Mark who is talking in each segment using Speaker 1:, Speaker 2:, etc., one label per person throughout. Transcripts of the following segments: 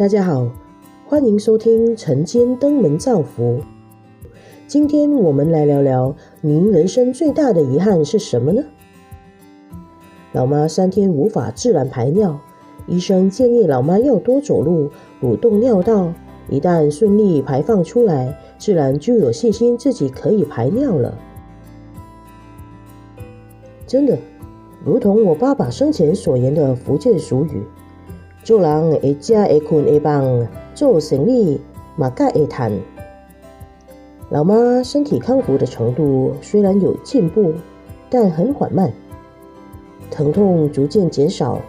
Speaker 1: 大家好，欢迎收听晨间登门造福。今天我们来聊聊，您人生最大的遗憾是什么呢？老妈三天无法自然排尿，医生建议老妈要多走路，蠕动尿道。一旦顺利排放出来，自然就有信心自己可以排尿了。真的，如同我爸爸生前所言的福建俗语。做人会食会困会帮，做生意马盖会谈。老妈身体康复的程度虽然有进步，但很缓慢，疼痛逐渐减少，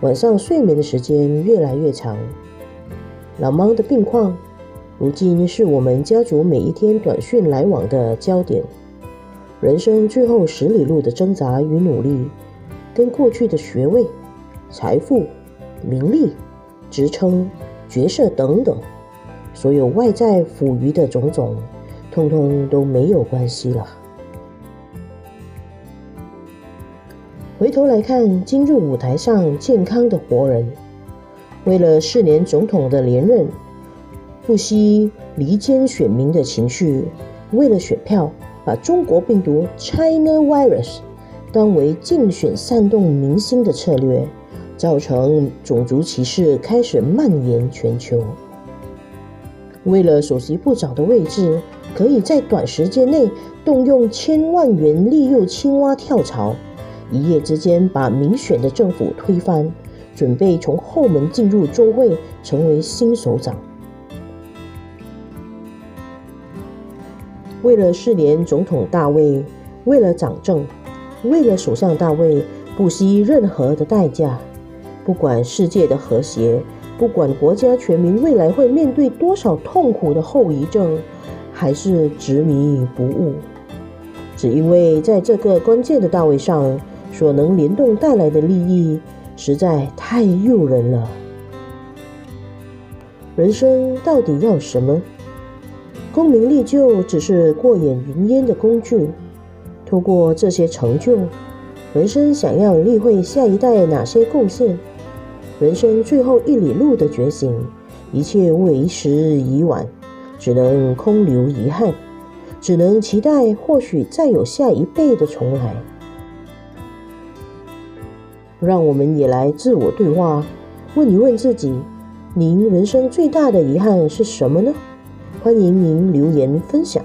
Speaker 1: 晚上睡眠的时间越来越长。老妈的病况，如今是我们家族每一天短讯来往的焦点。人生最后十里路的挣扎与努力，跟过去的学位、财富。名利、职称、角色等等，所有外在赋予的种种，通通都没有关系了。回头来看，今日舞台上健康的活人，为了四年总统的连任，不惜离间选民的情绪，为了选票，把中国病毒 China Virus 当为竞选煽动民心的策略。造成种族歧视开始蔓延全球。为了首席部长的位置，可以在短时间内动用千万元利诱青蛙跳槽，一夜之间把民选的政府推翻，准备从后门进入中会，成为新首长。为了四年总统大卫，为了掌政，为了首相大卫，不惜任何的代价。不管世界的和谐，不管国家全民未来会面对多少痛苦的后遗症，还是执迷不悟，只因为在这个关键的大位上所能联动带来的利益，实在太诱人了。人生到底要什么？功名利就只是过眼云烟的工具。通过这些成就，人生想要立会下一代哪些贡献？人生最后一里路的觉醒，一切为时已晚，只能空留遗憾，只能期待或许再有下一辈的重来。让我们也来自我对话，问一问自己：您人生最大的遗憾是什么呢？欢迎您留言分享。